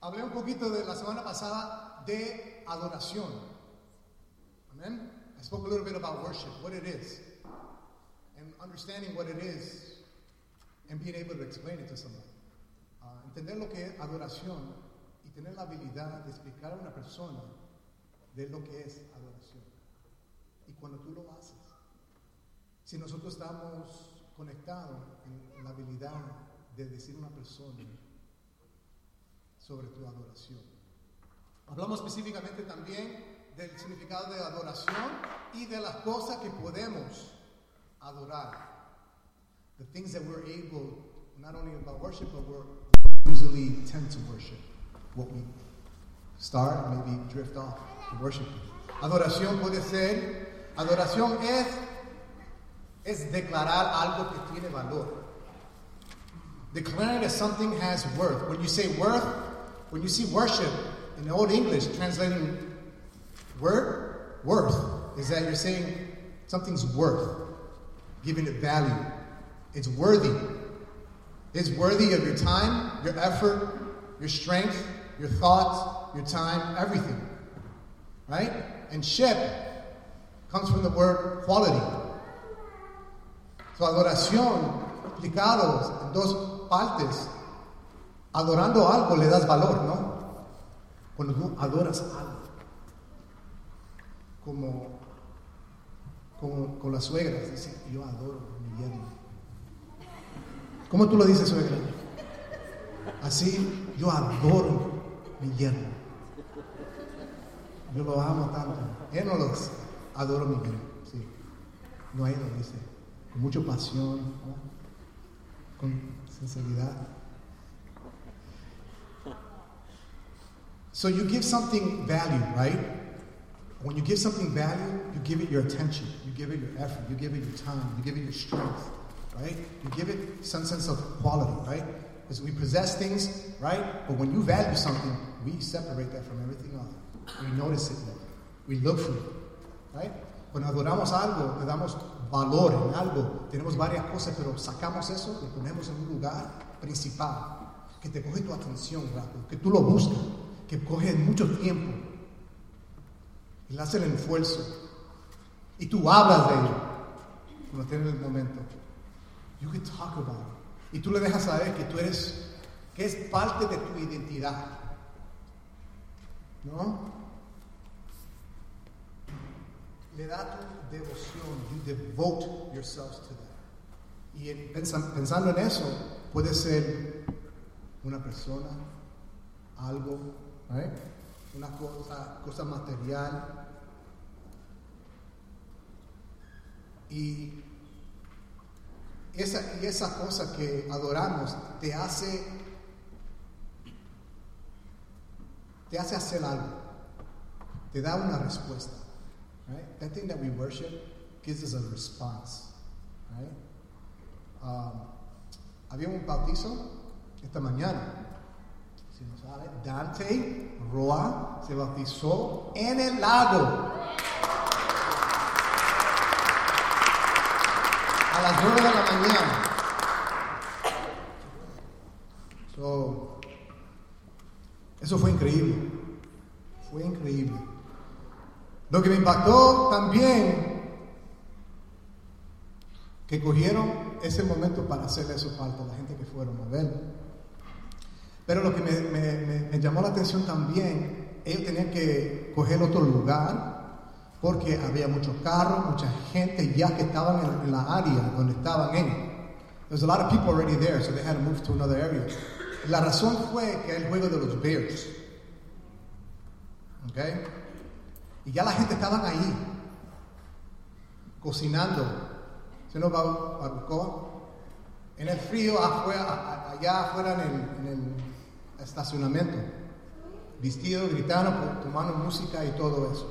Hablé un poquito de la semana pasada de adoración. Amen. I spoke a little bit about worship, what it is, and understanding what it is, and being able to explain it to somebody. Uh, entender lo que es adoración y tener la habilidad de explicar a una persona de lo que es adoración. Y cuando tú lo haces, si nosotros estamos conectados en la habilidad de decir a una persona sobre tu adoración. Hablamos específicamente también del significado de adoración y de las cosas que podemos adorar. The things that we're able, not only about worship, but we're usually tend to worship. What we start, maybe drift off the worship. Adoración puede ser, adoración es, es declarar algo que tiene valor. Declaring that something has worth. When you say worth, when you see worship in Old English, translating word, worth, is that you're saying something's worth, giving it value. It's worthy. It's worthy of your time, your effort, your strength, your thoughts, your time, everything. Right? And ship comes from the word quality. So adoración, explicados en dos partes, adorando algo le das valor, ¿no? Cuando tú adoras algo, como, como con las suegras, dicen, yo adoro mi yerno. ¿Cómo tú lo dices, suegra? Así, yo adoro mi yerno. Yo lo amo tanto. Él no los adoro mi yerno, sí. No, él lo dice con mucha pasión, con sinceridad. So you give something value, right? When you give something value, you give it your attention, you give it your effort, you give it your time, you give it your strength, right? You give it some sense of quality, right? Because we possess things, right? But when you value something, we separate that from everything else. We notice it more. We look for it, right? Cuando adoramos algo, le damos valor en algo, tenemos varias cosas, pero sacamos eso, lo ponemos en un lugar principal, que te coge tu atención que tú lo buscas, que coge mucho tiempo, y le hace el esfuerzo, y tú hablas de ello, cuando tienes el momento. You can talk about it. Y tú le dejas saber que tú eres, que es parte de tu identidad. ¿No? le da tu devoción, you devote yourselves to that. Y en, pensando en eso, puede ser una persona, algo, right? una cosa, cosa material. Y esa, cosa que adoramos te hace, te hace hacer algo, te da una respuesta. Right? That thing that we worship gives us a response. Right? Um, había un bautizo esta mañana. Si no sabe, Dante Roa se bautizó en el lago. A las 9 de la mañana. So, eso fue increíble. Fue increíble. Lo que me impactó también, que cogieron ese momento para hacerle eso falta a la gente que fueron a ver. Pero lo que me, llamó la atención también, ellos tenían que coger otro lugar porque había muchos carros, mucha gente ya que estaban en, la área donde estaban ellos. There's a lot of people already there, so they had to move to another area. La razón fue que el juego de los Bears. Okay? Y ya la gente estaban ahí, cocinando. ¿Se nos va a En el frío, afuera, allá afuera en el, estacionamiento. Vestido, gritando, tomando música y todo eso.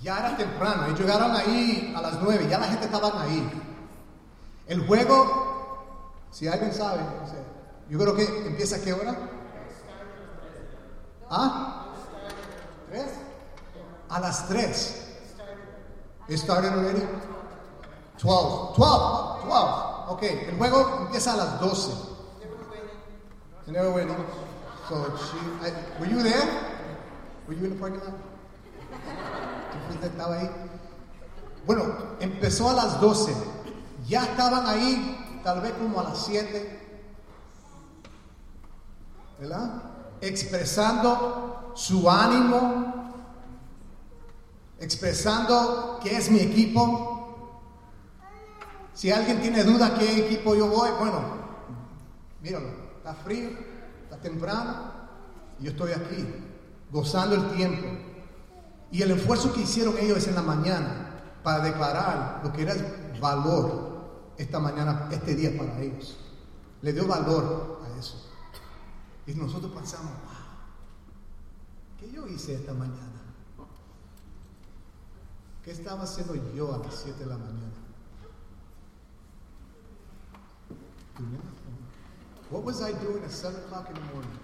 Ya era temprano, ellos llegaron ahí a las nueve, ya la gente estaba ahí. El juego, si alguien sabe, no sé, yo creo que empieza a qué hora? ¿Ah? ¿Tres? a las 3. It started already? 12. 12. 12. Ok, el juego empieza a las 12. Never winning. So she, I, were you there? Were you in the parking lot? ¿Tú estaba ahí? Bueno, empezó a las 12. Ya estaban ahí, tal vez como a las 7. ¿Verdad? Expresando su ánimo, expresando que es mi equipo. Si alguien tiene duda qué equipo yo voy, bueno, míralo, está frío, está temprano, y yo estoy aquí, gozando el tiempo. Y el esfuerzo que hicieron ellos en la mañana para declarar lo que era el valor esta mañana, este día para ellos, le dio valor a eso. Y nosotros pensamos, wow, ¿qué yo hice esta mañana? ¿Qué estaba haciendo yo a las 7 de la mañana? What was I doing at 7 o'clock in the morning?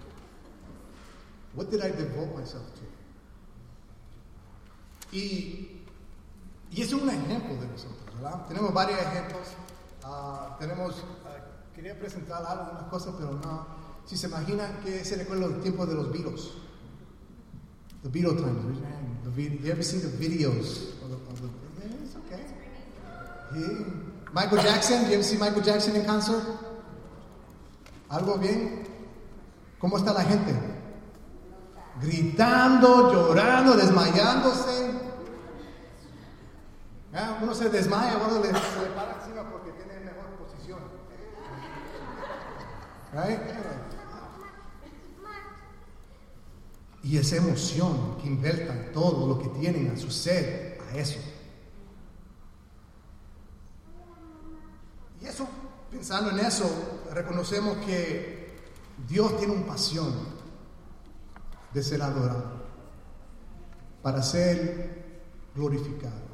What did I devote myself to? Y, y es un ejemplo de nosotros, ¿verdad? Tenemos varios ejemplos. Uh, tenemos, uh, quería presentar algo, unas cosas, pero no. Si se imaginan que se recuerda el tiempo de los Beatles. The Beatles times. Vid- you ever seen the videos? Of the, of the, it's okay. Yeah. Michael Jackson, you ever see Michael Jackson in concert? ¿Algo bien? ¿Cómo está la gente? Gritando, llorando, desmayándose. Ah, Uno se desmaya, uno se le para encima porque tiene mejor posición. Y esa emoción que inviertan todo lo que tienen a su ser a eso. Y eso, pensando en eso, reconocemos que Dios tiene una pasión de ser adorado, para ser glorificado.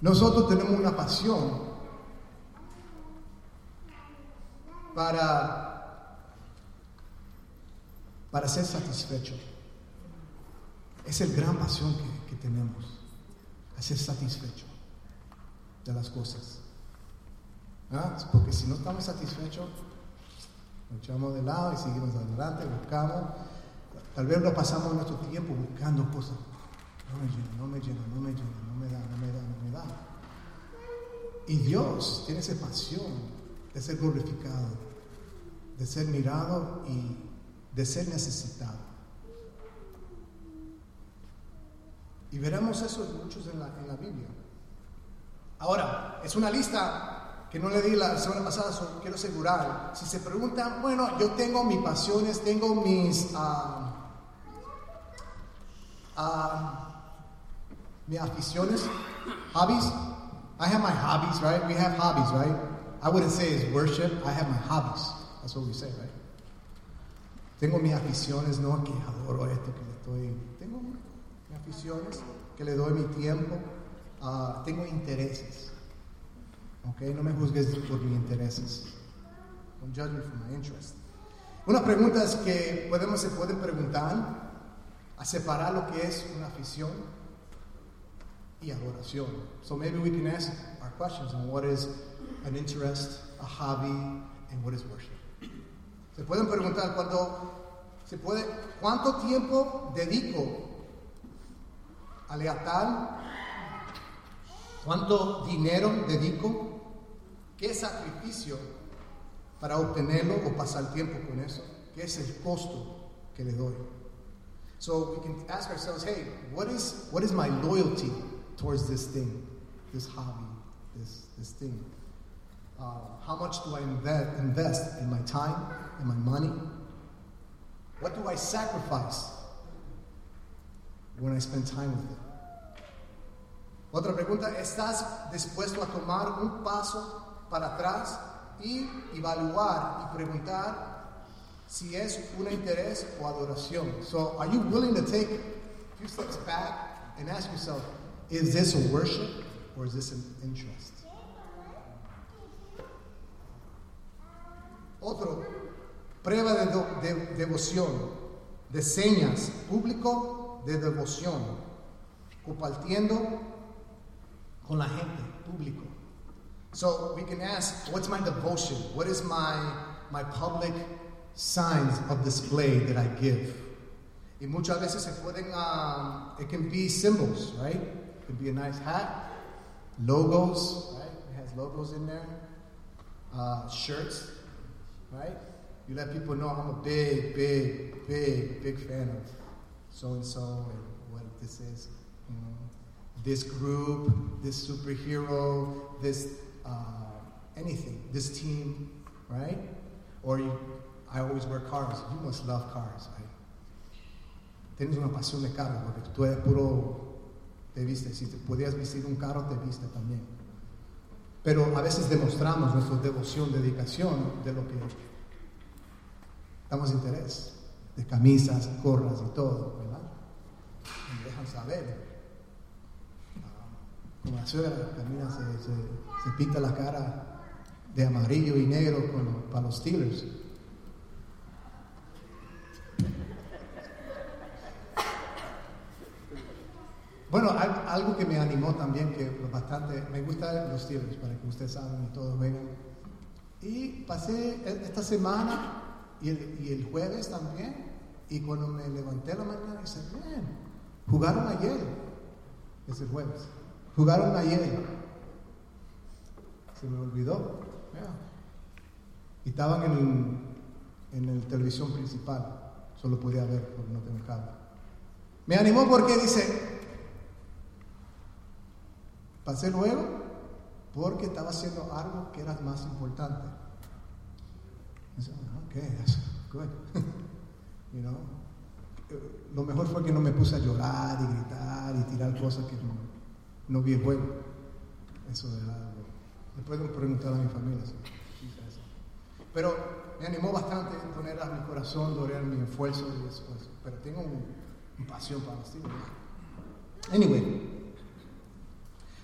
Nosotros tenemos una pasión para, para ser satisfecho. Es el gran pasión que, que tenemos, ser satisfecho de las cosas. ¿Ah? Porque si no estamos satisfechos, nos echamos de lado y seguimos adelante, buscamos. Tal vez lo pasamos nuestro tiempo buscando cosas. No me llena, no me llena, no me llena, no me da, no me da, no me da. Y Dios tiene esa pasión de ser glorificado, de ser mirado y de ser necesitado. Y veremos eso muchos en la, en la Biblia. Ahora, es una lista que no le di la semana pasada, quiero asegurar. Si se preguntan, bueno, yo tengo mis pasiones, tengo mis, ah, ah, mis aficiones, hobbies. I have my hobbies, right? We have hobbies, right? I wouldn't say it's worship, I have my hobbies. That's what we say, right? Tengo mis aficiones, no que adoro esto, que le estoy. Tengo mis aficiones, que le doy mi tiempo. Ah, tengo intereses. ¿Ok? No me juzgues por mis intereses. Don't judge me for my interest. Una pregunta es que podemos, se pueden preguntar a separar lo que es una afición y adoración. So maybe we can ask our questions on what is an interest, a hobby, and what is worship. Se pueden preguntar cuando se puede, ¿cuánto tiempo dedico a lealtad? ¿Cuánto dinero dedico? ¿Qué sacrificio para obtenerlo o pasar tiempo con eso? ¿Qué es el costo que le doy? So we can ask ourselves, hey, what is what is my loyalty towards this thing, this hobby, this this thing? Uh, how much do I invest, invest in my time, in my money? What do I sacrifice when I spend time with it? Otra pregunta, ¿estás dispuesto a tomar un paso para atrás y evaluar y preguntar si es un interés o adoración? So, are you willing to take a few steps back and ask yourself, is this a worship or is this an interest? Otro, prueba de, do- de devoción, de señas, público de devoción, compartiendo con la gente, público. So we can ask, what's my devotion? What is my, my public signs of display that I give. Y muchas veces se pueden, um, it can be symbols, right? It can be a nice hat, logos, right? It has logos in there, uh, shirts, right? You let people know I'm a big, big, big, big fan of so and so and what this is. You know, this group, this superhero, this uh, anything, this team, right? Or you, I always wear cars. You must love cars, right? Tienes una pasión de carro porque tú eres puro, te viste. Si te podías vestir un carro, te viste también. Pero a veces demostramos nuestra devoción, dedicación de lo que damos interés, de camisas, gorras y todo, ¿verdad? Me dejan saber. La suegra camina, se, se, pinta la cara de amarillo y negro con, para los Steelers. Bueno, algo que me animó también, que bastante, me gusta los Steelers, para que ustedes saben y todos vengan. Y pasé e, esta semana y el, y el jueves también, y cuando me levanté la mañana, dije, bien, jugaron ayer, es el jueves, jugaron ayer. Se me olvidó. Y estaban en, en el televisión principal, solo podía ver porque no tengo cable. Me animó porque dice, Pasé luego porque estaba haciendo algo que era más importante. Ok, that's good. you know? Lo mejor fue que no me puse a llorar y gritar y tirar cosas que no, no vi el juego. Eso de algo. Después de preguntar a mi familia. Pero me animó bastante poner a mi corazón, dorar mi esfuerzo y eso, Pero tengo un, pasión para los Anyway,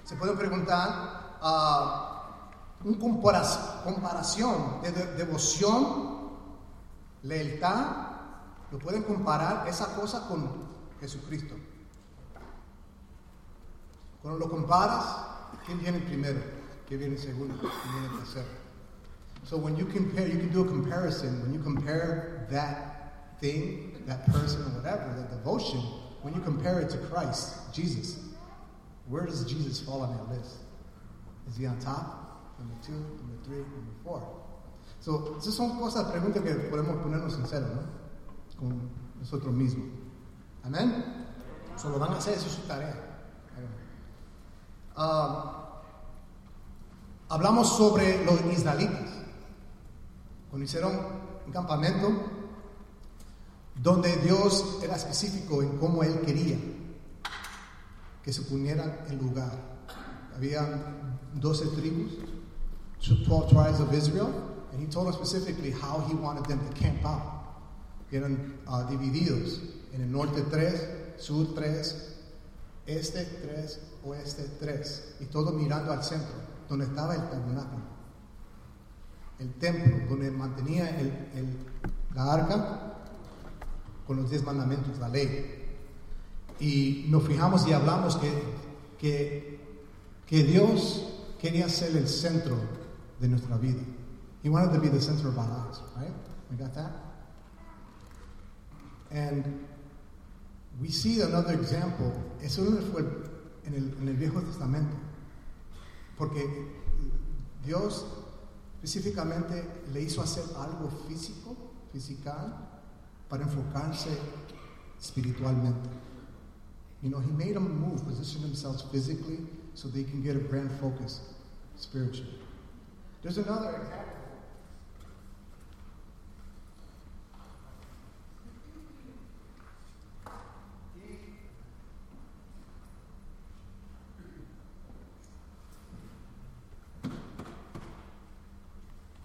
se puede preguntar uh, una comparación de, devoción, lealtad. Lo pueden comparar esa cosa con Jesucristo. Cuando lo comparas, ¿quién viene primero? ¿Quién viene segundo? ¿Quién viene tercero? So when you compare, you can do a comparison. When you compare that thing, that person, or whatever, that devotion, when you compare it to Christ, Jesus, where does Jesus fall on that list? Is he on top? Number two, number three, number four. So, esas son cosas, preguntas que podemos ponernos en cero, ¿no? Con nosotros mismos. Amén. Solo van a hacer, eso es su tarea. Uh, hablamos sobre los israelitas. Cuando hicieron un campamento donde Dios era específico en cómo Él quería que se ponieran en lugar. Había 12 tribus, 12 tribes of Israel, and he told us specifically how he wanted them to camp out. Eran uh, divididos en el norte 3, sur 3, este 3, oeste 3, y todo mirando al centro, donde estaba el tabernáculo, el templo, donde mantenía el, el, la arca con los diez mandamientos, la ley. Y nos fijamos y hablamos que, que, que Dios quería ser el centro de nuestra vida. He wanted to be the center of our lives, right? We got that? And we see another example. Eso no fue en el, en el Viejo Testamento. Porque Dios específicamente le hizo hacer algo físico, fisical, para enfocarse espiritualmente. You know, he made them move, position themselves physically so they can get a grand focus spiritually. There's another example.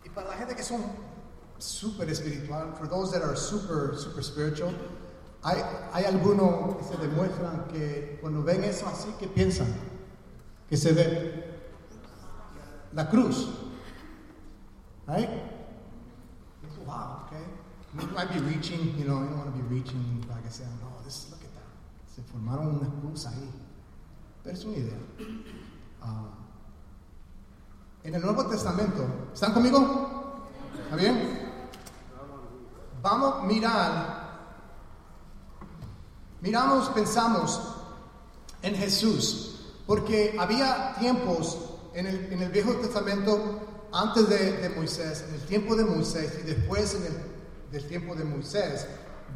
Y para la gente que son super espiritual, for those that are super, super spiritual, Hay, hay algunos que se demuestran que cuando ven eso así, ¿qué piensan? Que se ve la cruz. Right? Wow, okay. You might be reaching, you know, you don't want to be reaching, like I said, no, this, look at that. Se formaron una cruz ahí. Pero es una idea. Uh, en el Nuevo Testamento, ¿están conmigo? ¿Está bien? vamos a mirar, miramos, pensamos en Jesús, porque había tiempos en el, en el Viejo Testamento antes de, de, Moisés, en el tiempo de Moisés y después en el del tiempo de Moisés,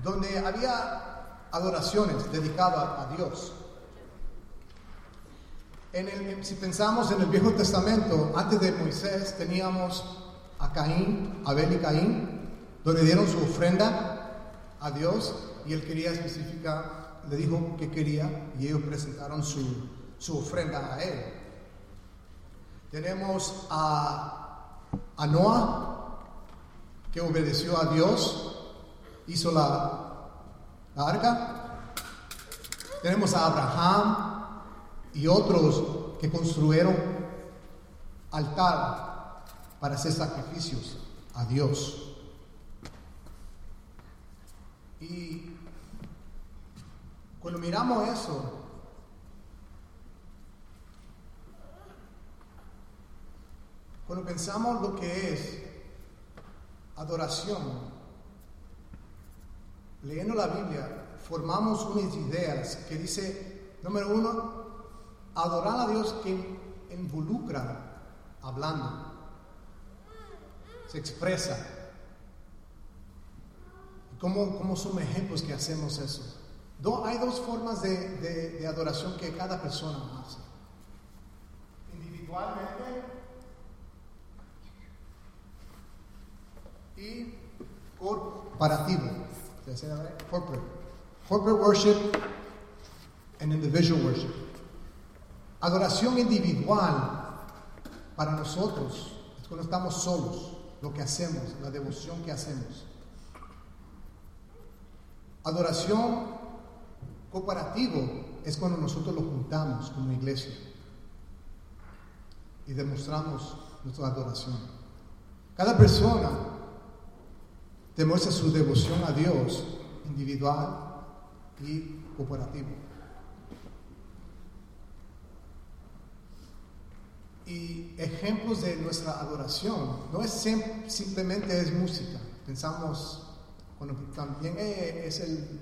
donde había adoraciones dedicadas a Dios. En el, si pensamos en el Viejo Testamento, antes de Moisés teníamos a Caín, Abel y Caín, donde dieron su ofrenda a Dios y él quería especificar, le dijo que quería y ellos presentaron su, su ofrenda a él. Tenemos a, a Noah, que obedeció a Dios, hizo la, la arca. Tenemos a Abraham, y otros que construyeron altar para hacer sacrificios a Dios. Y cuando miramos eso, cuando pensamos lo que es adoración, leyendo la Biblia, formamos unas ideas que dice, número uno, Adorar a Dios que involucra hablando, se expresa. ¿Cómo, cómo son ejemplos que hacemos eso? hay dos formas de, de adoración que cada persona hace. Individualmente y corporativo. Corporate. Corporate worship and individual worship. Adoración individual para nosotros es cuando estamos solos, lo que hacemos, la devoción que hacemos. Adoración cooperativo es cuando nosotros lo juntamos como iglesia y demostramos nuestra adoración. Cada persona demuestra su devoción a Dios individual y cooperativo. Y ejemplos de nuestra adoración no es simplemente es música. Pensamos, bueno, también es el,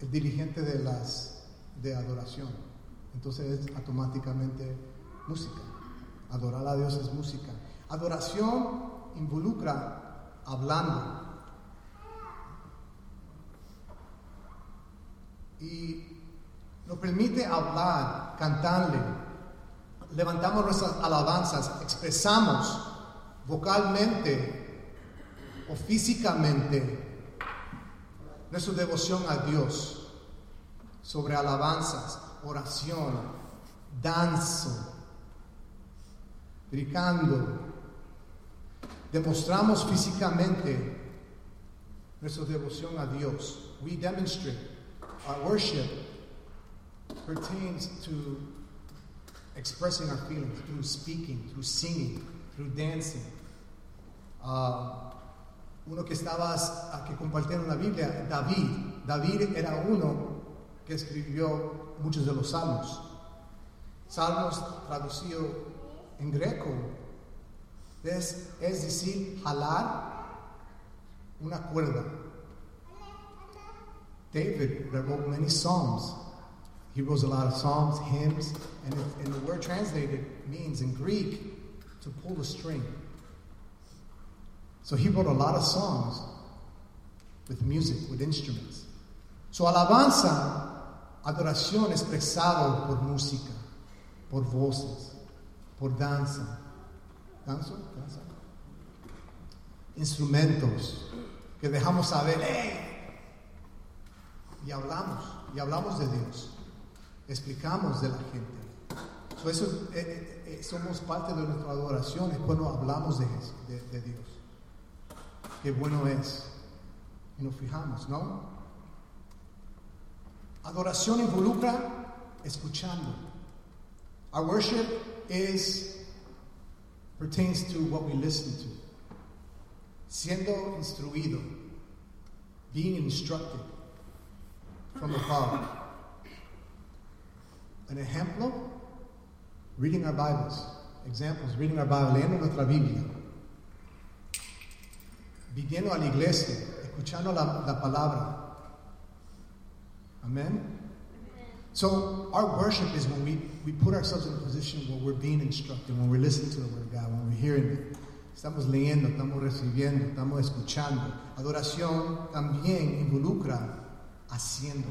el dirigente de las de adoración. Entonces es automáticamente música. Adorar a Dios es música. Adoración involucra hablando. Y nos permite hablar, cantarle, levantamos nuestras alabanzas, expresamos vocalmente o físicamente nuestra devoción a Dios sobre alabanzas, oración, danzo, gritando. Demostramos físicamente nuestra devoción a Dios. We demonstrate our worship pertains to expressing our feelings through speaking, through singing, through dancing. Uh, uno que estaba, que compartieron la Biblia, David. David era uno que escribió muchos de los salmos. Salmos traducido en greco es, es decir, jalar una cuerda. David wrote many psalms he wrote a lot of psalms, hymns, and, and the word translated means in Greek to pull a string. So he wrote a lot of songs with music, with instruments. Su alabanza, adoración expresado por música, por voces, por danza. ¿Danza? ¿Danza? Instrumentos que dejamos saber, ¡hey! Y hablamos, y hablamos de Dios explicamos de la gente. eso, eh, eh, eh, somos parte de nuestra adoración es cuando hablamos de, de, de Dios. Qué bueno es. Y nos fijamos, ¿no? Adoración involucra escuchando. Our worship is pertains to what we listen to. Siendo instruido, being instructed from above. An ejemplo, reading our Bibles. Examples, reading our Bible, leyendo nuestra Biblia. Viniendo a la iglesia, escuchando la, la palabra. Amen. So our worship is when we, we put ourselves in a position where we're being instructed, when we're listening to the word of God, when we're hearing it. Estamos leyendo, estamos recibiendo, estamos escuchando. Adoración también involucra haciendo,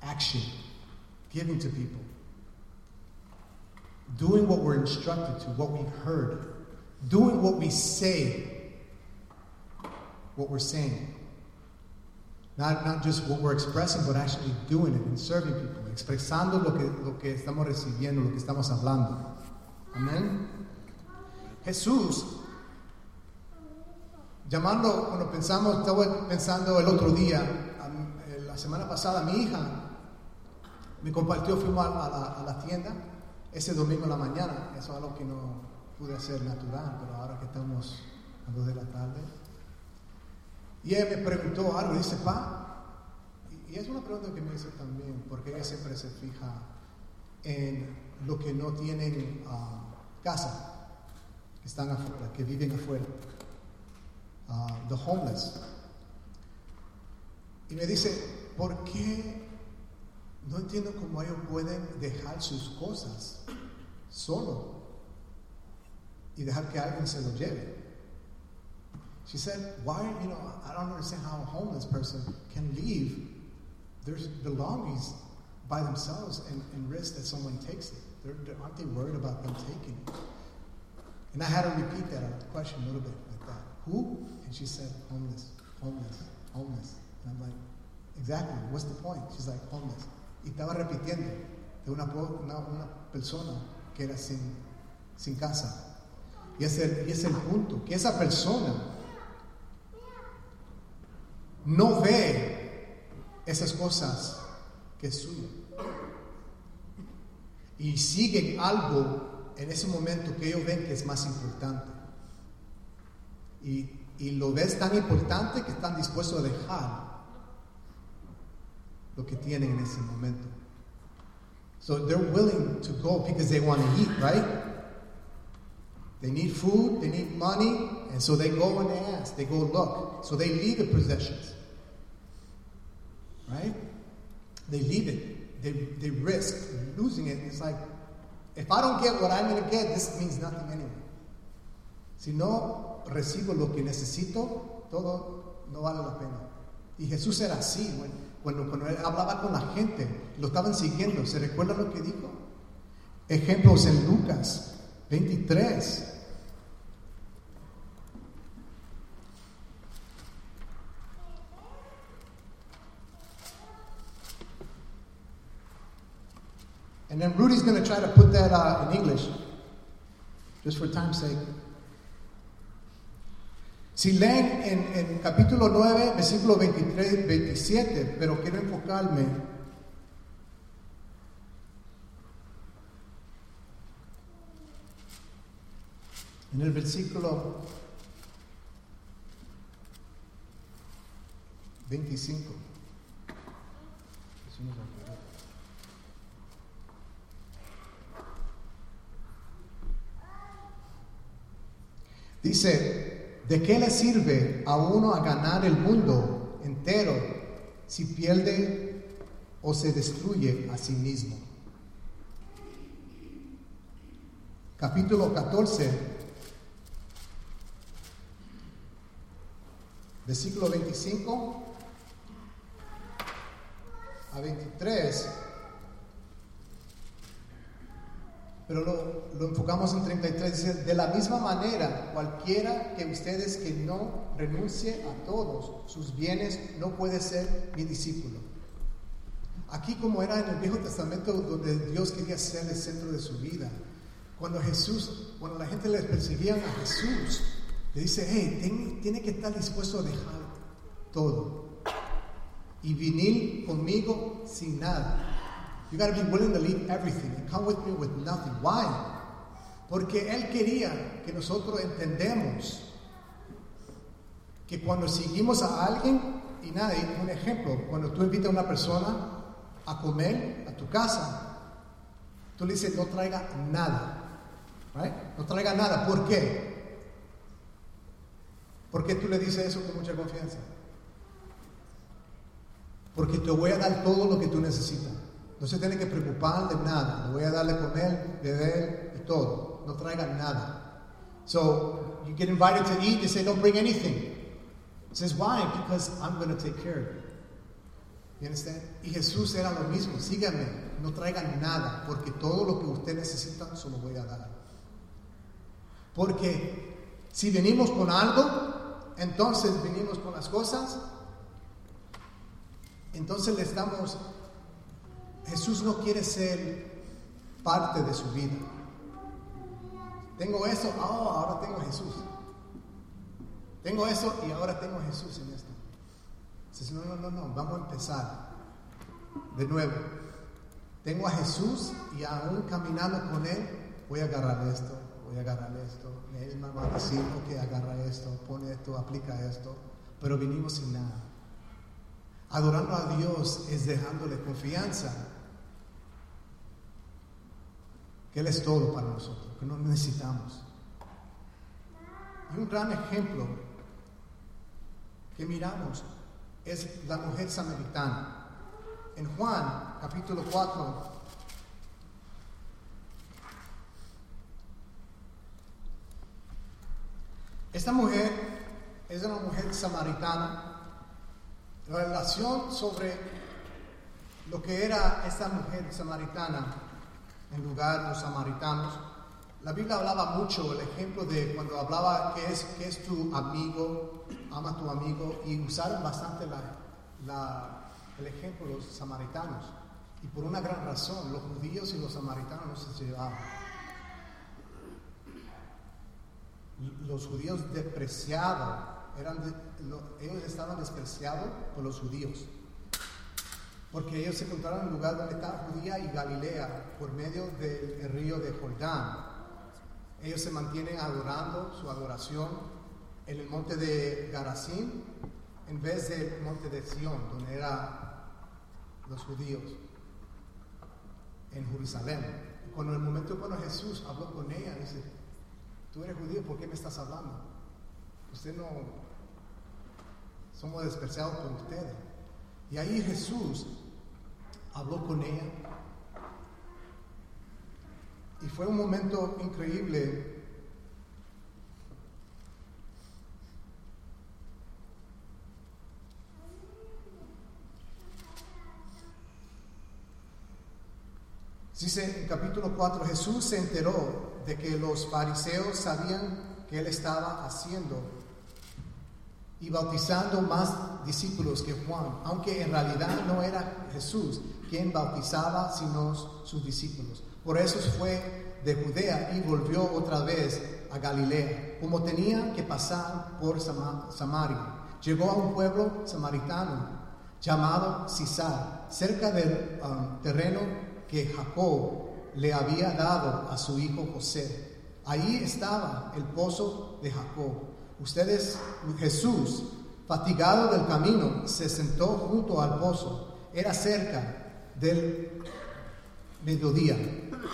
action, giving to people, doing what we're instructed to, what we've heard, doing what we say, what we're saying. Not, not just what we're expressing, but actually doing it and serving people, expresando lo que, lo que estamos recibiendo, lo que estamos hablando. Amén. Jesús, llamando, cuando pensamos, estaba pensando el otro día, eh, la semana pasada, mi hija me compartió, fuimos a, la, tienda ese domingo en la mañana, eso es algo que no pude hacer natural, pero ahora que estamos a dos de la tarde, y ella me preguntó algo, dice, pa, y es una pregunta que me hizo también, porque ella siempre se fija en lo que no tienen uh, casa, que están afuera, que viven afuera, uh, the homeless. Y me dice, ¿por qué no entiendo cómo ellos pueden dejar sus cosas solo y dejar que alguien se lo lleve? She said, Why, you know, I don't understand how a homeless person can leave their belongings by themselves and, and risk that someone takes it. They're, they're, aren't they worried about them taking it? And I had to repeat that question a little bit like that. Who? And she said, homeless, homeless, homeless. And I'm like, exactly, what's the point? She's like, homeless. Y estaba repitiendo de una, persona que era sin, sin casa. Y es, el, y es el punto, que esa persona no ve esas cosas que es suyo. Y sigue algo en ese momento que ellos ven que es más importante. Y, y lo ves tan importante que están dispuestos a dejar lo que tienen en ese momento. So they're willing to go because they want to eat, right? They need food, they need money, and so they go and they ask, they go look. So they leave the possessions. Right? They leave it. They, they risk losing it. It's like, if I don't get what I'm going to get, this means nothing anyway. Si no recibo lo que necesito, todo no vale la pena. Y Jesús era así, cuando, cuando él hablaba con la gente, lo estaban siguiendo. ¿Se recuerda lo que dijo? Ejemplos en Lucas 23. And then Rudy's going to try to put that uh, in English, just for time's sake. Si leen en, en capítulo 9, versículo 23, 27, pero quiero enfocarme en el versículo 25. Dice, ¿de qué le sirve a uno a ganar el mundo entero si pierde o se destruye a sí mismo? Capítulo 14, versículo 25 a 23. Pero lo, enfocamos en 33, dice, de la misma manera, cualquiera que ustedes que no renuncie a todos sus bienes no puede ser mi discípulo. Aquí como era en el Viejo Testamento donde Dios quería ser el centro de su vida, cuando Jesús, cuando la gente le perseguía a Jesús, le dice, hey, tiene que estar dispuesto a dejar todo y venir conmigo sin nada. You got to be willing to leave everything and come with me with nothing. Why? Porque Él quería que nosotros entendemos que cuando seguimos a alguien, y nada, un ejemplo, cuando tú invitas a una persona a comer a tu casa, tú le dices, no traiga nada. Right? No traiga nada. ¿Por qué? ¿Por qué tú le dices eso con mucha confianza? Porque te voy a dar todo lo que tú necesitas. No se tiene que preocupar de nada. Le voy a darle comer, beber y todo. No traigan nada. So you get invited to eat, they say, don't bring anything. It says, why? Because I'm going to take care of it. You understand? Y Jesús era lo mismo. Síganme, no traigan nada, porque todo lo que usted necesita se lo voy a dar. Porque si venimos con algo, entonces venimos con las cosas, entonces le estamos, Jesús no quiere ser parte de su vida. Tengo eso, oh, ahora tengo a Jesús. Tengo eso y ahora tengo a Jesús en esto. Dices, no, no, no, no, vamos a empezar de nuevo. Tengo a Jesús y aún caminando con Él, voy a agarrar esto, voy a agarrar esto. Él me va a decir, ok, agarra esto, pone esto, aplica esto. Pero vinimos sin nada. Adorando a Dios es dejándole confianza que Él es todo para nosotros, que no necesitamos. Y un gran ejemplo que miramos es la mujer samaritana. En Juan capítulo 4, esta mujer es una mujer samaritana. La relación sobre lo que era esta mujer samaritana en lugar de los samaritanos. La Biblia hablaba mucho, el ejemplo de cuando hablaba que es, que es tu amigo, ama a tu amigo, y usaron bastante el ejemplo de los samaritanos. Y por una gran razón, los judíos y los samaritanos no se llevaban. Los judíos despreciados, eran ellos estaban despreciados por los judíos porque ellos se encontraron en el lugar donde estaba Judía y Galilea, por medio del río de Jordán. Ellos se mantienen adorando su adoración en el monte de Garazín en vez del monte de Sión, donde eran los judíos, en Jerusalén. Cuando el momento cuando Jesús habló con ella, dice, tú eres judío, ¿por qué me estás hablando? Usted no, somos despreciados por ustedes. Y ahí Jesús habló con ella. Y fue un momento increíble. Dice en capítulo 4, Jesús se enteró de que los fariseos sabían que él estaba haciendo y bautizando más discípulos que Juan, aunque en realidad no era Jesús, quien bautizaba, sino sus discípulos. Por eso fue de Judea y volvió otra vez a Galilea, como tenía que pasar por Samaria. Llegó a un pueblo samaritano llamado Cisar, cerca del um, terreno que Jacob le había dado a su hijo José. Ahí estaba el pozo de Jacob. Ustedes, Jesús, fatigado del camino, se sentó junto al pozo. Era cerca del mediodía.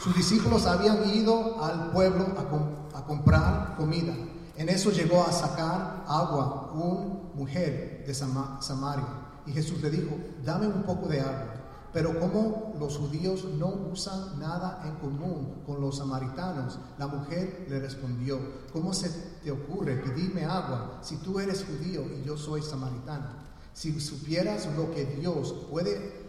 Sus discípulos habían ido al pueblo a, comprar comida. En eso llegó a sacar agua una mujer de Samaria. Y Jesús le dijo, dame un poco de agua. Pero como los judíos no usan nada en común con los samaritanos, la mujer le respondió, ¿cómo se te ocurre pedirme agua si tú eres judío y yo soy samaritana? Si supieras lo que Dios puede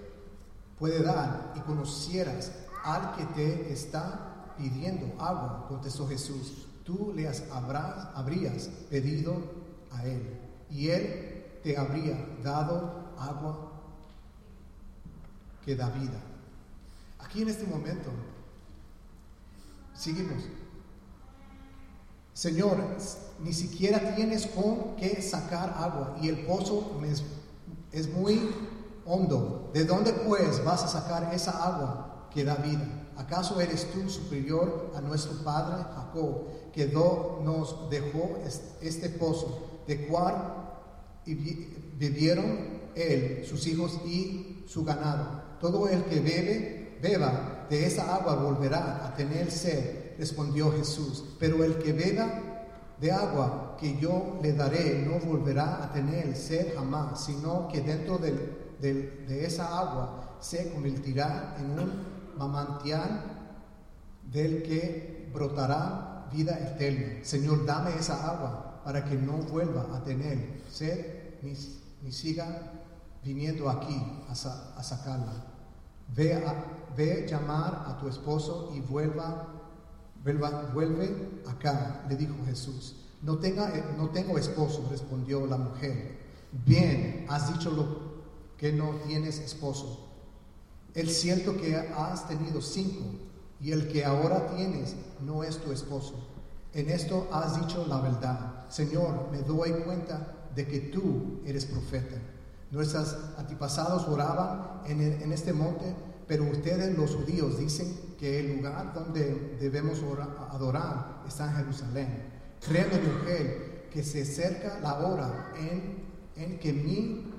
puede dar y conocieras al que te está pidiendo agua, contestó Jesús, tú le habrás, habrías pedido a él y él te habría dado agua que da vida. Aquí en este momento, seguimos. Señor, ni siquiera tienes con qué sacar agua y el pozo es muy hondo, ¿de dónde pues vas a sacar esa agua que da vida? ¿Acaso eres tú superior a nuestro padre Jacob, que nos dejó este pozo, de cual bebieron él, sus hijos y su ganado? Todo el que bebe, beba de esa agua volverá a tener sed, respondió Jesús. Pero el que beba de agua que yo le daré no volverá a tener sed jamás, sino que dentro de, esa agua se convertirá en un mamantial del que brotará vida eterna. Señor, dame esa agua para que no vuelva a tener sed ni, siga viniendo aquí a, a sacarla. Ve a ve llamar a tu esposo y vuelva, vuelva, vuelve acá, le dijo Jesús. No, tenga, no tengo esposo, respondió la mujer. Bien, has dicho lo que no tienes esposo. Es cierto que has tenido cinco y el que ahora tienes no es tu esposo. En esto has dicho la verdad. Señor, me doy cuenta de que tú eres profeta. Nuestros antepasados oraban en, en este monte, pero ustedes los judíos dicen que el lugar donde debemos ora- adorar está en Jerusalén. Créeme, mujer, que se acerca la hora en, en que ni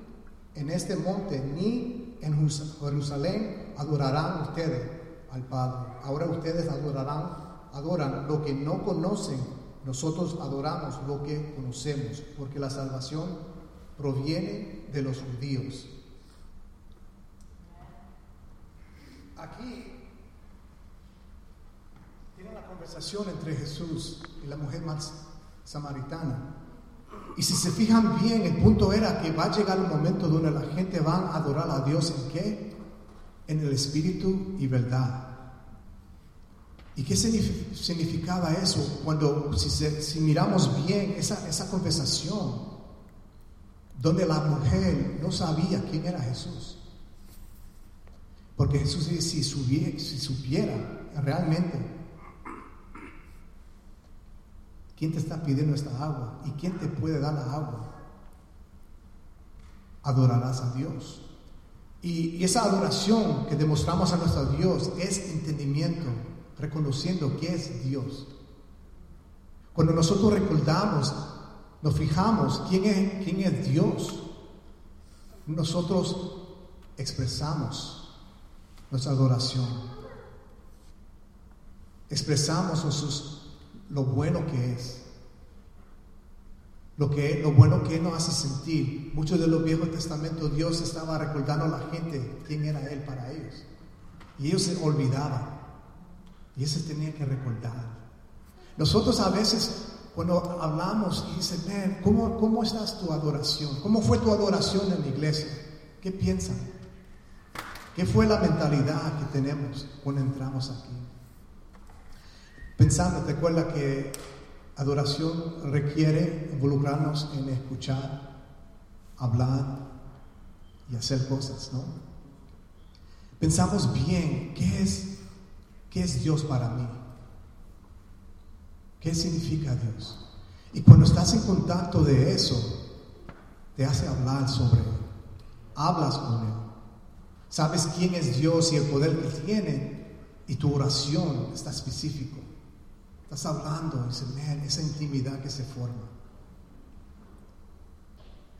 en este monte ni en Jerusalén adorarán ustedes al Padre. Ahora ustedes adorarán, adoran lo que no conocen. Nosotros adoramos lo que conocemos, porque la salvación proviene de los judíos. Aquí tiene la conversación entre Jesús y la mujer más samaritana. Y si se fijan bien, el punto era que va a llegar un momento donde la gente va a adorar a Dios en qué? En el espíritu y verdad. ¿Y qué signif- significaba eso? Cuando, si, se- si miramos bien esa conversación, donde la mujer no sabía quién era Jesús. Porque Jesús dice, si, subie- si supiera realmente quién te está pidiendo esta agua y quién te puede dar la agua, adorarás a Dios. Y, y esa adoración que demostramos a nuestro Dios es entendimiento, reconociendo que es Dios. Cuando nosotros recordamos, nos fijamos quién es, quién es Dios, nosotros expresamos nuestra adoración. Expresamos lo bueno que es. Lo, que, lo bueno que nos hace sentir. Muchos de los viejos testamentos Dios estaba recordando a la gente quién era Él para ellos. Y ellos se olvidaban. Y eso tenía que recordar. Nosotros a veces cuando hablamos y dicen, "Man, ¿cómo, ¿cómo estás tu adoración? ¿Cómo fue tu adoración en la iglesia? ¿Qué piensan? ¿Qué fue la mentalidad que tenemos cuando entramos aquí? Pensando, ¿te acuerdas que adoración requiere involucrarnos en escuchar, hablar y hacer cosas, ¿no? Pensamos bien, ¿qué es, qué es Dios para mí? ¿Qué significa Dios? Y cuando estás en contacto de eso, te hace hablar sobre Él. Hablas con Él. Sabes quién es Dios y el poder que tiene. Y tu oración está específico. Estás hablando y dices, man, esa intimidad que se forma.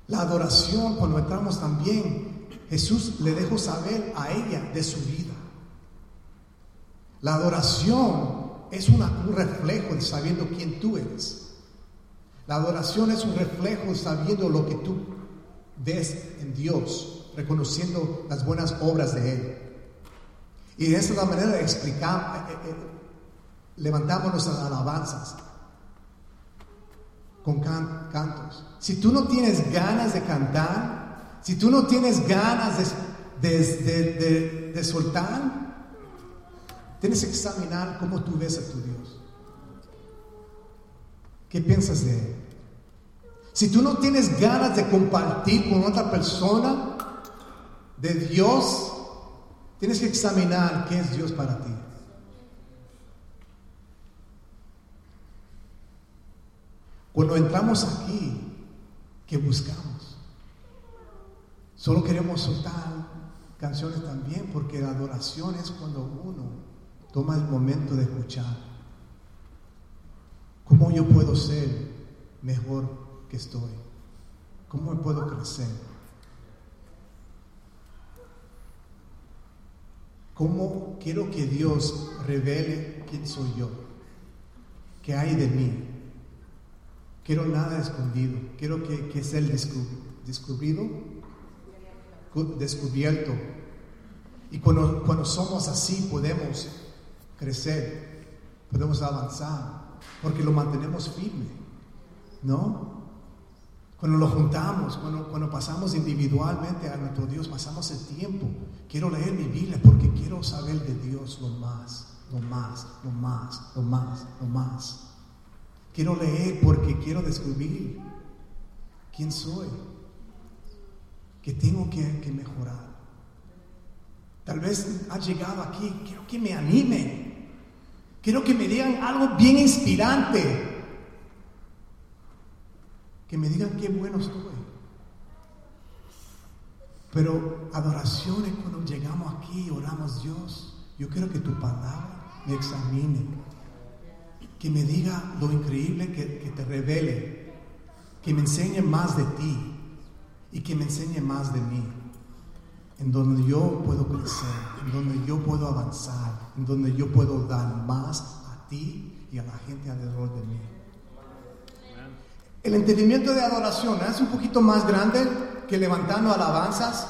La adoración, cuando entramos también, Jesús le dejó saber a ella de su vida. La adoración es un reflejo de sabiendo quién tú eres. La adoración es un reflejo de sabiendo lo que tú ves en Dios, reconociendo las buenas obras de Él. Y esa es la manera de explicar, eh, eh, levantamos nuestras alabanzas con can- cantos. Si tú no tienes ganas de cantar, si tú no tienes ganas de, de- de- de- de soltar, tienes que examinar cómo tú ves a tu Dios. ¿Qué piensas de Él? Si tú no tienes ganas de compartir con otra persona de Dios, tienes que examinar qué es Dios para ti. Cuando entramos aquí, ¿qué buscamos? Solo queremos soltar canciones también, porque la adoración es cuando uno toma el momento de escuchar. ¿Cómo yo puedo ser mejor que estoy? ¿Cómo puedo crecer? ¿Cómo quiero que Dios revele quién soy yo? ¿Qué hay de mí? Quiero nada escondido. Quiero que, sea el descub- descubrido descubierto. Y cuando, cuando somos así podemos crecer, podemos avanzar, porque lo mantenemos firme, ¿no? Cuando lo juntamos, cuando, cuando pasamos individualmente a nuestro Dios, pasamos el tiempo. Quiero leer mi Biblia porque quiero saber de Dios lo más, lo más, lo más, lo más, lo más. Quiero leer porque quiero descubrir quién soy, que tengo que, que mejorar. Tal vez ha llegado aquí, quiero que me anime, quiero que me digan algo bien inspirante que me digan qué bueno estoy. Pero adoración es cuando llegamos aquí oramos Dios. Yo quiero que tu palabra me examine, que me diga lo increíble que, que te revele, que me enseñe más de ti y que me enseñe más de mí, en donde yo puedo crecer, en donde yo puedo avanzar, en donde yo puedo dar más a ti y a la gente alrededor de mí. El entendimiento de adoración es un poquito más grande que levantando alabanzas.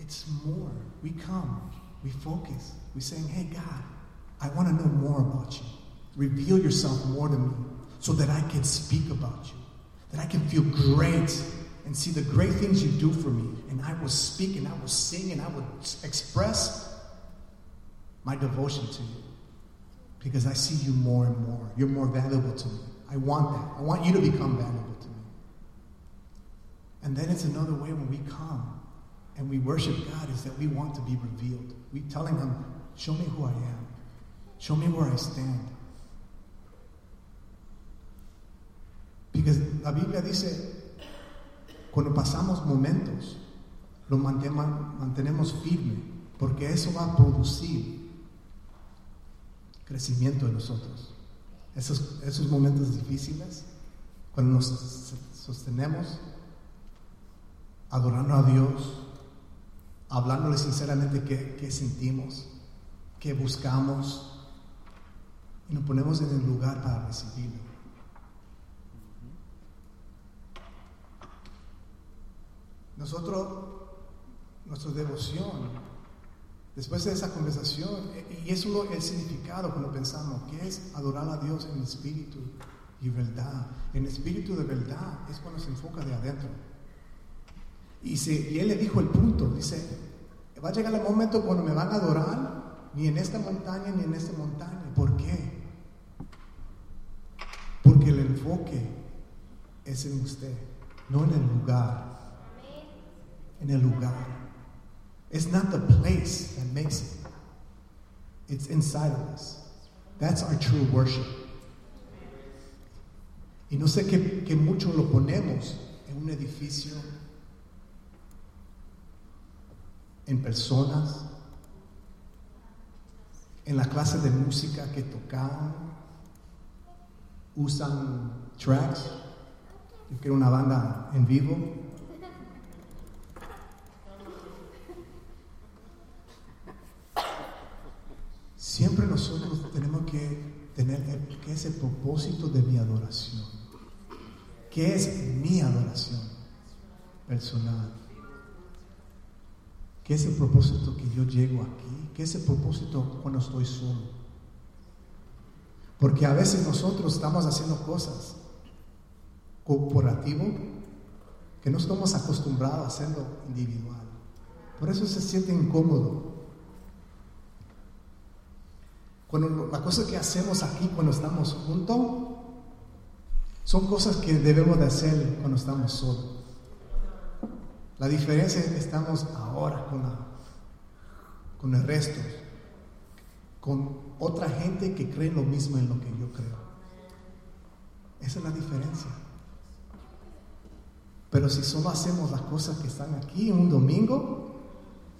It's more. We come, we focus, we're saying, hey God, I want to know more about you. Reveal yourself more to me so that I can speak about you, that I can feel great and see the great things you do for me. And I will speak and I will sing and I will express my devotion to you because I see you more and more. You're more valuable to me. I want that. I want you to become valuable to me. And then it's another way when we come and we worship God is that we want to be revealed. We telling him, show me who I am. Show me where I stand. La Biblia dice, cuando pasamos momentos, lo mantenemos firme, porque eso va a producir crecimiento en nosotros. Esos, esos momentos difíciles, cuando nos sostenemos adorando a Dios, hablándole sinceramente qué, qué sentimos, qué buscamos, y nos ponemos en el lugar para recibirlo. Nosotros, nuestra devoción Después de esa conversación, e, y eso es el significado cuando pensamos, que es adorar a Dios en espíritu y verdad. En espíritu de verdad es cuando se enfoca de adentro. Y, y él le dijo el punto, dice, va a llegar el momento cuando me van a adorar, ni en esta montaña ni en esta montaña. ¿Por qué? Porque el enfoque es en usted, no en el lugar. En el lugar. It's not the place that makes it, it's inside of us. That's our true worship. Y no sé qué mucho lo ponemos en un edificio, en personas, en la clase de música que tocan, usan tracks. Yo quiero una banda en vivo. Siempre nosotros tenemos que tener qué es el propósito de mi adoración. ¿Qué es mi adoración personal? ¿Qué es el propósito que yo llego aquí? ¿Qué es el propósito cuando estoy solo? Porque a veces nosotros estamos haciendo cosas corporativo que no estamos acostumbrados a hacerlo individual. Por eso se siente incómodo. Cuando la cosa que hacemos aquí cuando estamos juntos son cosas que debemos de hacer cuando estamos solos. La diferencia es que estamos ahora con, con el resto, con otra gente que cree lo mismo en lo que yo creo. Esa es la diferencia. Pero si solo hacemos las cosas que están aquí un domingo,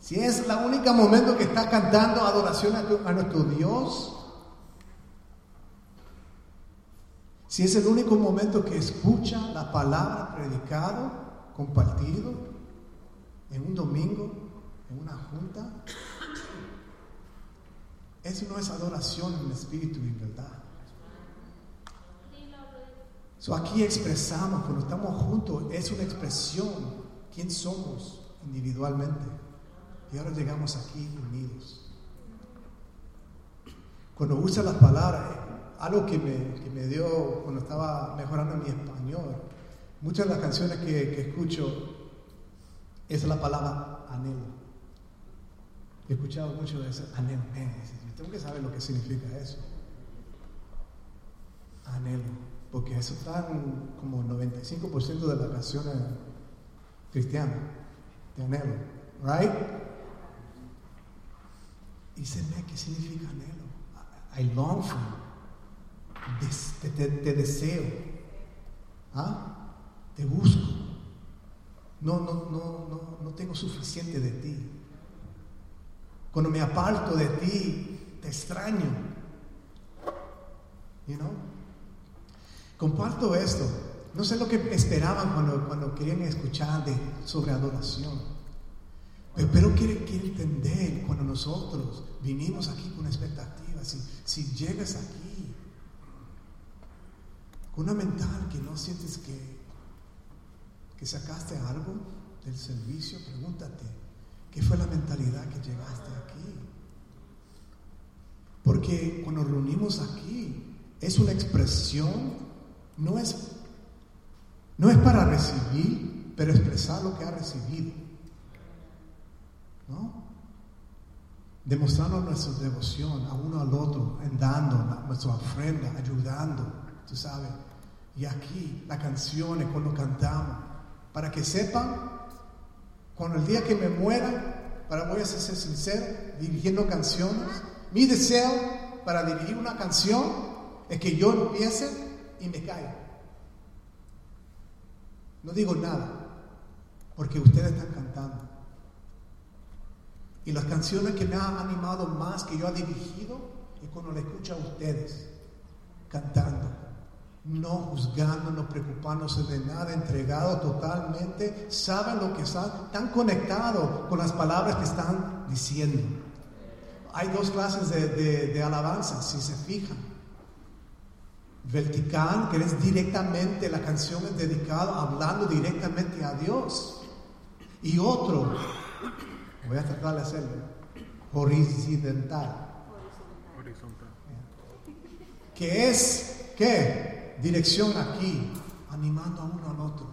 si es la única momento que está cantando adoración a, nuestro Dios, si es el único momento que escucha la palabra predicado, compartido, en un domingo, en una junta, eso no es adoración en espíritu y en verdad. So aquí expresamos, cuando estamos juntos, es una expresión quién somos individualmente. Y ahora llegamos aquí unidos. Cuando usa las palabras, algo que me, me dio cuando estaba mejorando mi español, muchas de las canciones que, escucho es la palabra anhelo. He escuchado mucho de eso, anhelo. tengo que saber lo que significa eso. Anhelo, porque eso está en como 95% de las canciones cristianas, de anhelo, right? Y se ve qué significa anhelo. I long for te, deseo, ¿ah? te busco. No, no, no, no, no tengo suficiente de ti. Cuando me aparto de ti, te extraño. You know? Comparto esto. No sé lo que esperaban cuando, cuando querían escuchar de, sobre adoración. Pero, pero quiero, entender cuando nosotros vinimos aquí con expectativa. Si, si llegas aquí una mental que no sientes que, que sacaste algo del servicio, pregúntate, ¿qué fue la mentalidad que llegaste aquí? Porque cuando reunimos aquí, es una expresión, no es, no es para recibir, pero expresar lo que ha recibido. ¿No? Demostrando nuestra devoción a uno al otro, dando nuestra ofrenda, ayudando, tú sabes. Y aquí las canciones cuando cantamos, para que sepan, cuando el día que me muera, para voy a ser sincero, dirigiendo canciones, mi deseo para dirigir una canción es que yo empiece y me caiga. No digo nada, porque ustedes están cantando. Y las canciones que me han animado más que yo he dirigido es cuando le escucho a ustedes cantando no juzgando, no preocupándose de nada, entregado totalmente, saben lo que están, tan conectados con las palabras que están diciendo. Hay dos clases de, alabanza, si se fijan. Vertical, que es directamente, la canción es dedicada hablando directamente a Dios. Y otro, voy a tratar de hacerlo, horizontal. Horizontal. Que es, ¿qué? dirección aquí, animando a uno al otro.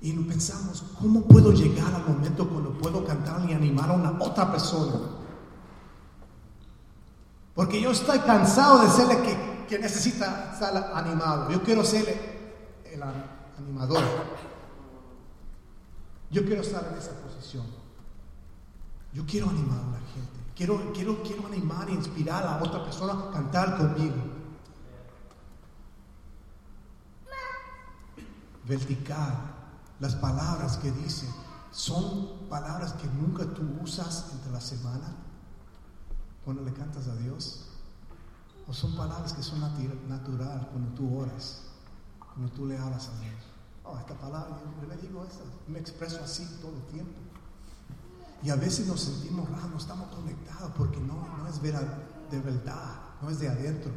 Y pensamos, ¿cómo puedo llegar al momento cuando puedo cantar y animar a una otra persona? Porque yo estoy cansado de serle que, que necesita estar animado. Yo quiero ser el animador. Yo quiero estar en esa posición. Yo quiero animar a la gente. Quiero, quiero, quiero animar e inspirar a otra persona a cantar conmigo. vertical. Las palabras que dice son palabras que nunca tú usas entre la semana cuando le cantas a Dios. O son palabras que son natural cuando tú oras, cuando tú le hablas a Dios. Oh, esta palabra, yo, le digo esto, me expreso así todo el tiempo. Y a veces nos sentimos raros, no estamos conectados porque no, no es de verdad, no es de adentro.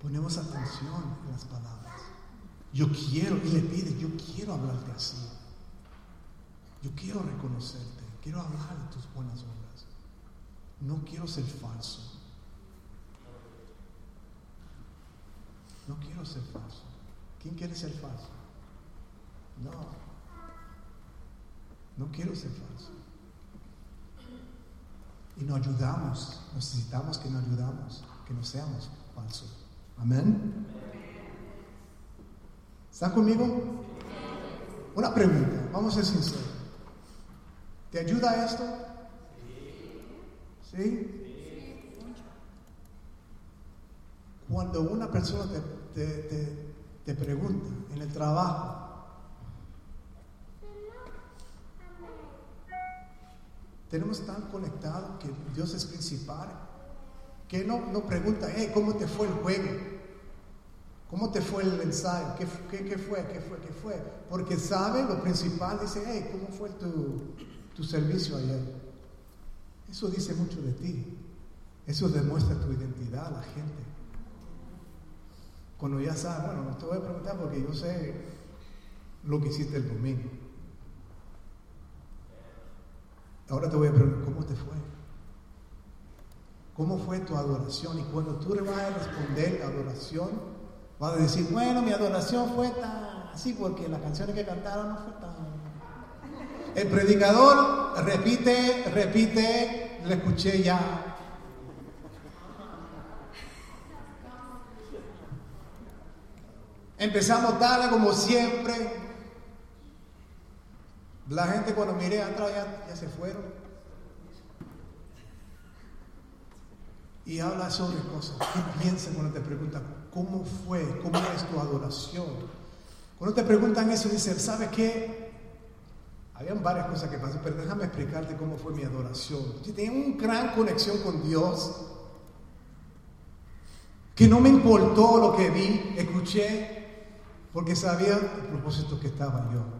Ponemos atención en las palabras. Yo quiero, y le pide, yo quiero hablarte así. Yo quiero reconocerte, quiero hablar de tus buenas obras. No quiero ser falso. No quiero ser falso. ¿Quién quiere ser falso? No. No quiero ser falso. Y nos ayudamos, necesitamos que nos ayudamos, que no seamos falsos. Amén. ¿Están conmigo? Una pregunta, vamos a ser sinceros. ¿Te ayuda esto? ¿Sí? Cuando una persona te, pregunta en el trabajo, tenemos tan conectados que Dios es principal, que no, no pregunta, hey, ¿cómo te fue el juego? ¿Cómo te fue el ensayo? ¿Qué, fue? ¿Qué fue? ¿Qué fue? Porque sabe lo principal, dice, hey, ¿cómo fue tu, tu servicio ayer? Eso dice mucho de ti. Eso demuestra tu identidad a la gente. Cuando ya sabes, bueno, no te voy a preguntar porque yo sé lo que hiciste el domingo. Ahora te voy a preguntar, ¿cómo te fue? ¿Cómo fue tu adoración? Y cuando tú le vas a responder la adoración, vas a decir, bueno, mi adoración fue tan así porque las canciones que cantaron no fue tan... El predicador repite, repite, le escuché ya Empezamos tarde como siempre. La gente cuando miré atrás ya, se fueron. Y habla sobre cosas. ¿Qué piensan cuando te preguntan cómo fue, cómo es tu adoración? Cuando te preguntan eso, dicen, ¿sabes qué? Habían varias cosas que pasaron, pero déjame explicarte cómo fue mi adoración. Yo tenía una gran conexión con Dios, que no me importó lo que vi, escuché, porque sabía el propósito que estaba yo.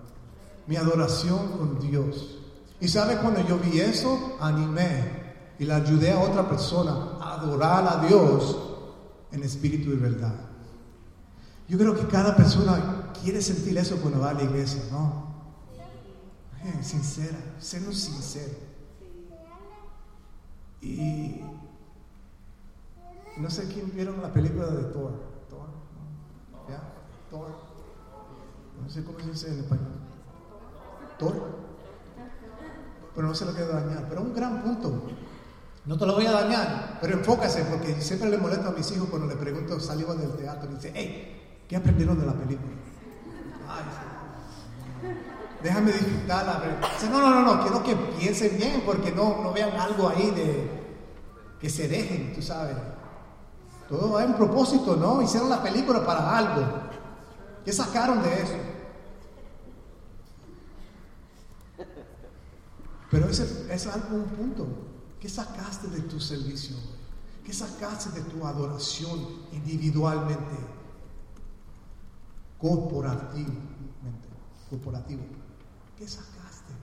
Mi adoración con Dios. Y sabe cuando yo vi eso, animé y le ayudé a otra persona a adorar a Dios en espíritu y verdad. Yo creo que cada persona quiere sentir eso cuando va a la iglesia, ¿no? Sincera, ser sincero. Y no sé quién vieron la película de Thor. Thor. Thor. No sé cómo se dice en español. Pero no se lo quiero dañar. Pero un gran punto. No te lo voy a dañar, pero enfócase, porque siempre le molesto a mis hijos cuando le pregunto, salió del teatro y dice, hey, ¿qué aprendieron de la película? Ay, déjame disfrutarla. Dice, no, no, no, no, quiero que piensen bien, porque no, no vean algo ahí de que se dejen, tú sabes. Todo hay un propósito, ¿no? Hicieron la película para algo. ¿Qué sacaron de eso? Pero ese es un punto. ¿Qué sacaste de tu servicio? ¿Qué sacaste de tu adoración individualmente? Corporativamente. Corporativo. ¿Qué sacaste?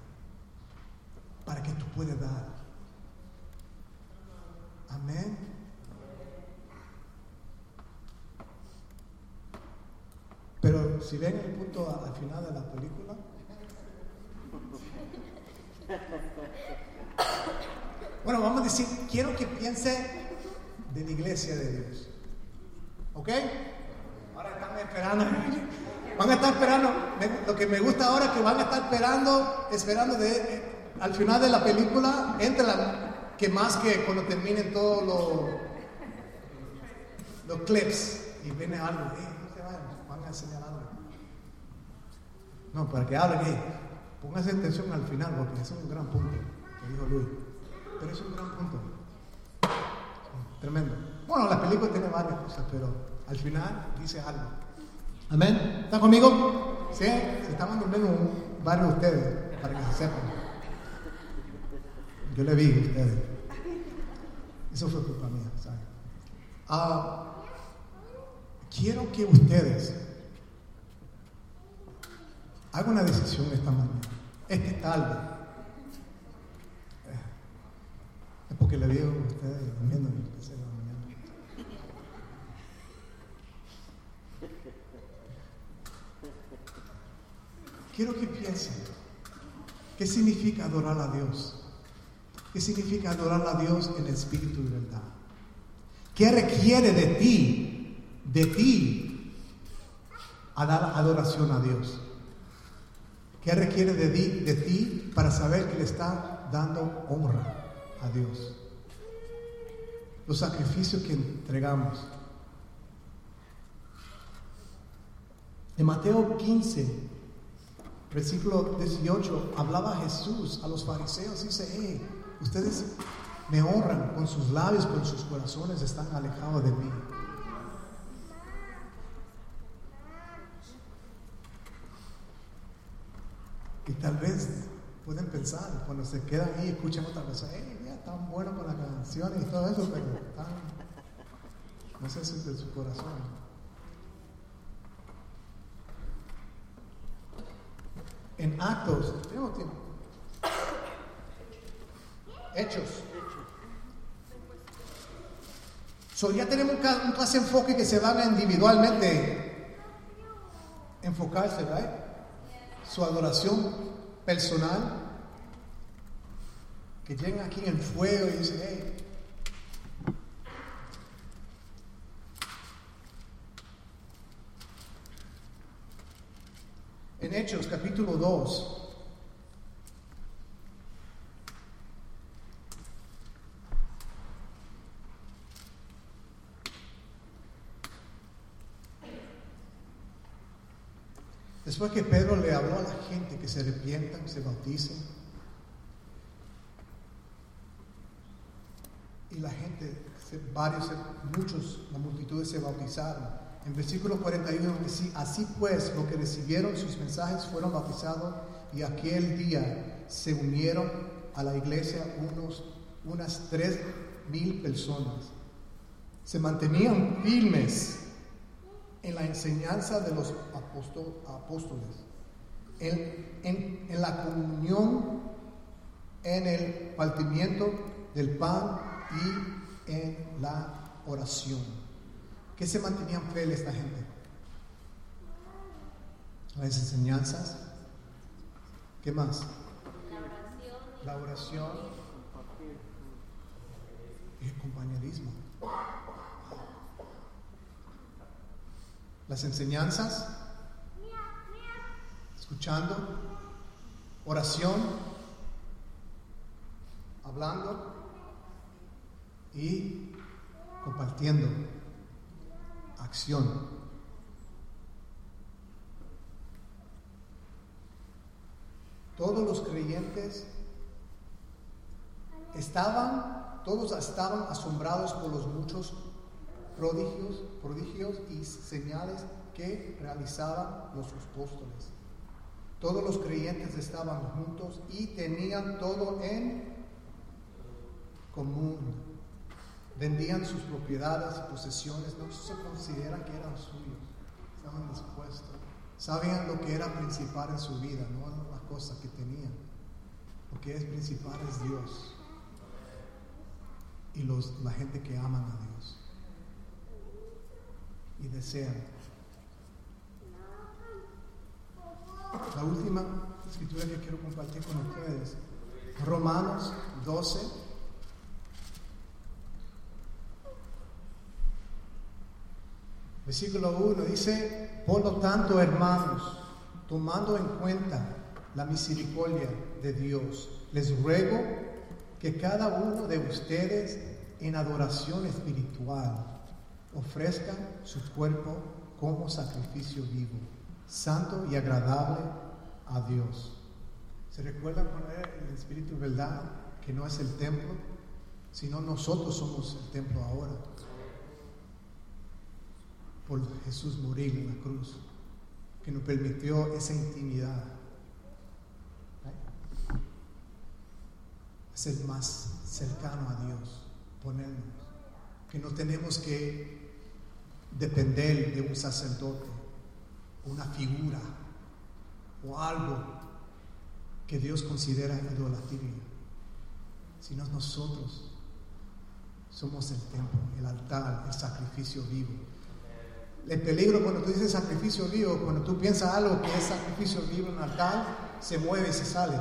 Para que tú puedas dar. Amén. Pero si ven el punto al final de la película, bueno, vamos a decir, quiero que piense de la iglesia de Dios. ¿Ok? Ahora están esperando. Van a estar esperando. Lo que me gusta ahora es que van a estar esperando, esperando de, eh, al final de la película, entre la, que más que cuando terminen todos los, los clips y viene algo. van a enseñar algo. No, para que hablen. Póngase atención al final porque es un gran punto que dijo Luis. Pero es un gran punto. Tremendo. Bueno, la película tiene varias cosas, pero al final dice algo. Amén. ¿Están conmigo? Sí, se estaban durmiendo varios de ustedes, para que se sepan. Yo le vi a ustedes. Eso fue culpa mía, ¿sabes? Ah, quiero que ustedes hagan una decisión esta mañana. Este tarde. Es porque le digo a ustedes durmiendo en el de la mañana. Quiero que piensen qué significa adorar a Dios. ¿Qué significa adorar a Dios en espíritu y verdad? ¿Qué requiere de ti, de ti, a dar adoración a Dios? ¿Qué requiere de ti, para saber que le está dando honra a Dios? Los sacrificios que entregamos. En Mateo 15, versículo 18, hablaba Jesús a los fariseos dice, hey, ustedes me honran con sus labios, con sus corazones están alejados de mí. Y tal vez pueden pensar, cuando se quedan ahí y escuchan otra cosa, hey, ya tan bueno con las canciones y todo eso, pero están, no sé si es de su corazón. En Actos, tengo tiempo. Hechos. So, ya tenemos un, clase enfoque que se van a individualmente enfocarse, ¿right? Su adoración personal. Que lleguen aquí en el fuego y dicen, hey, En Hechos capítulo 2, Después que Pedro le habló a la gente que se arrepientan, se bauticen, y la gente, varios, muchos, la multitud se bautizaron. En versículo 41 dice, así pues, lo que recibieron sus mensajes fueron bautizados y aquel día se unieron a la iglesia unos, unas tres mil personas. Se mantenían firmes en la enseñanza de los apóstoles, en, en la comunión, en el partimiento del pan y en la oración. ¿Qué se mantenían fieles esta gente? Las enseñanzas. ¿Qué más? La oración. Y el compañerismo. las enseñanzas, escuchando, oración, hablando y compartiendo, acción. Todos los creyentes estaban, todos estaban asombrados por los muchos prodigios, prodigios y señales que realizaban los apóstoles. Todos los creyentes estaban juntos y tenían todo en común. Vendían sus propiedades y posesiones, no se consideran que eran suyos, estaban dispuestos. Sabían lo que era principal en su vida, no la cosa que tenían. Lo que es principal es Dios y los, la gente que aman a Dios y desean. La última escritura que quiero compartir con ustedes, Romanos 12. Versículo 1 dice, por lo tanto, hermanos, tomando en cuenta la misericordia de Dios, les ruego que cada uno de ustedes en adoración espiritual ofrezcan su cuerpo como sacrificio vivo, santo y agradable a Dios. ¿Se recuerdan poner el Espíritu verdad que no es el templo, sino nosotros somos el templo ahora? Por Jesús morir en la cruz, que nos permitió esa intimidad. Ser más cercano a Dios, ponernos, que no tenemos que depender de un sacerdote, una figura o algo que Dios considera idolatría, sino nosotros somos el templo, el altar, el sacrificio vivo. El peligro cuando tú dices sacrificio vivo, cuando tú piensas algo que es sacrificio vivo en altar, se mueve y se sale.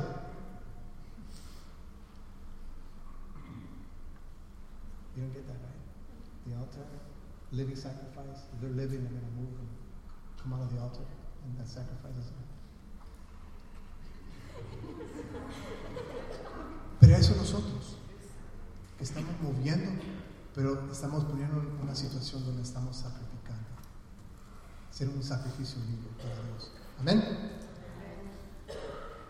living sacrifice. They're living and move and come out. Pero eso nosotros, que estamos moviendo, pero estamos poniendo en una situación donde estamos sacrificando. Ser un sacrificio vivo para Dios. Amén.